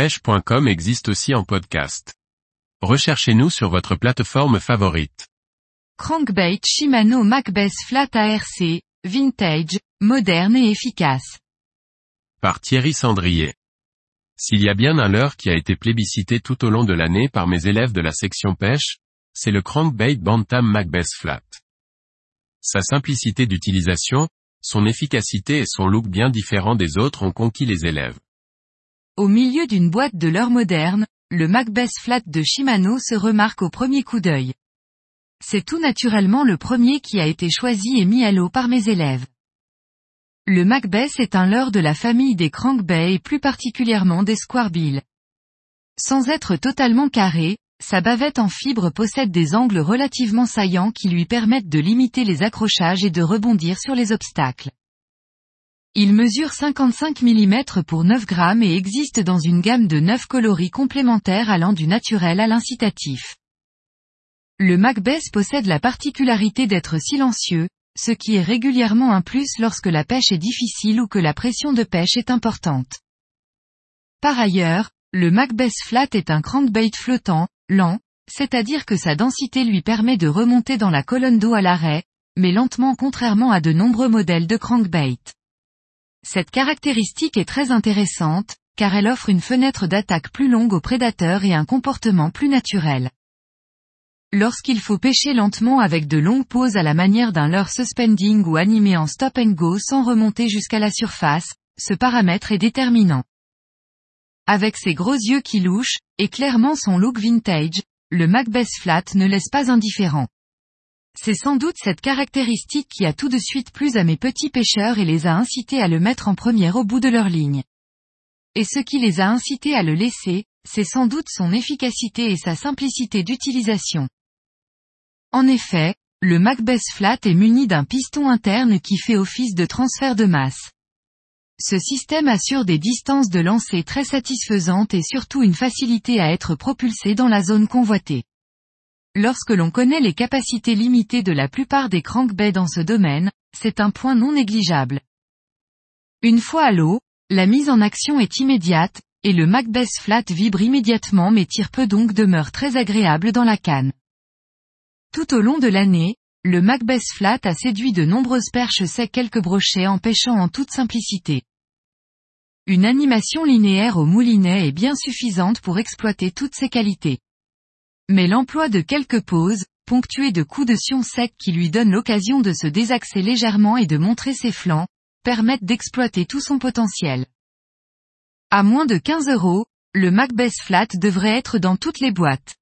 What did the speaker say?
pêche.com existe aussi en podcast. Recherchez-nous sur votre plateforme favorite. Crankbait Shimano Macbeth Flat ARC, vintage, moderne et efficace. Par Thierry Sandrier. S'il y a bien un leurre qui a été plébiscité tout au long de l'année par mes élèves de la section pêche, c'est le Crankbait Bantam Macbeth Flat. Sa simplicité d'utilisation, son efficacité et son look bien différent des autres ont conquis les élèves. Au milieu d'une boîte de leurre moderne, le Macbeth Flat de Shimano se remarque au premier coup d'œil. C'est tout naturellement le premier qui a été choisi et mis à l'eau par mes élèves. Le Macbeth est un leurre de la famille des crankbait et plus particulièrement des squarbilles. Sans être totalement carré, sa bavette en fibre possède des angles relativement saillants qui lui permettent de limiter les accrochages et de rebondir sur les obstacles. Il mesure 55 mm pour 9 grammes et existe dans une gamme de 9 coloris complémentaires allant du naturel à l'incitatif. Le Macbeth possède la particularité d'être silencieux, ce qui est régulièrement un plus lorsque la pêche est difficile ou que la pression de pêche est importante. Par ailleurs, le Macbeth Flat est un crankbait flottant, lent, c'est-à-dire que sa densité lui permet de remonter dans la colonne d'eau à l'arrêt, mais lentement contrairement à de nombreux modèles de crankbait. Cette caractéristique est très intéressante, car elle offre une fenêtre d'attaque plus longue aux prédateurs et un comportement plus naturel. Lorsqu'il faut pêcher lentement avec de longues pauses à la manière d'un leurre suspending ou animé en stop and go sans remonter jusqu'à la surface, ce paramètre est déterminant. Avec ses gros yeux qui louchent, et clairement son look vintage, le Macbeth Flat ne laisse pas indifférent. C'est sans doute cette caractéristique qui a tout de suite plu à mes petits pêcheurs et les a incités à le mettre en première au bout de leur ligne. Et ce qui les a incités à le laisser, c'est sans doute son efficacité et sa simplicité d'utilisation. En effet, le Macbeth Flat est muni d'un piston interne qui fait office de transfert de masse. Ce système assure des distances de lancer très satisfaisantes et surtout une facilité à être propulsé dans la zone convoitée. Lorsque l'on connaît les capacités limitées de la plupart des crankbaits dans ce domaine, c'est un point non négligeable. Une fois à l'eau, la mise en action est immédiate, et le Macbeth Flat vibre immédiatement mais tire peu donc demeure très agréable dans la canne. Tout au long de l'année, le Macbeth Flat a séduit de nombreuses perches secs quelques brochets en pêchant en toute simplicité. Une animation linéaire au moulinet est bien suffisante pour exploiter toutes ses qualités. Mais l'emploi de quelques pauses, ponctuées de coups de sion sec qui lui donnent l'occasion de se désaxer légèrement et de montrer ses flancs, permettent d'exploiter tout son potentiel. À moins de 15 euros, le Macbeth Flat devrait être dans toutes les boîtes.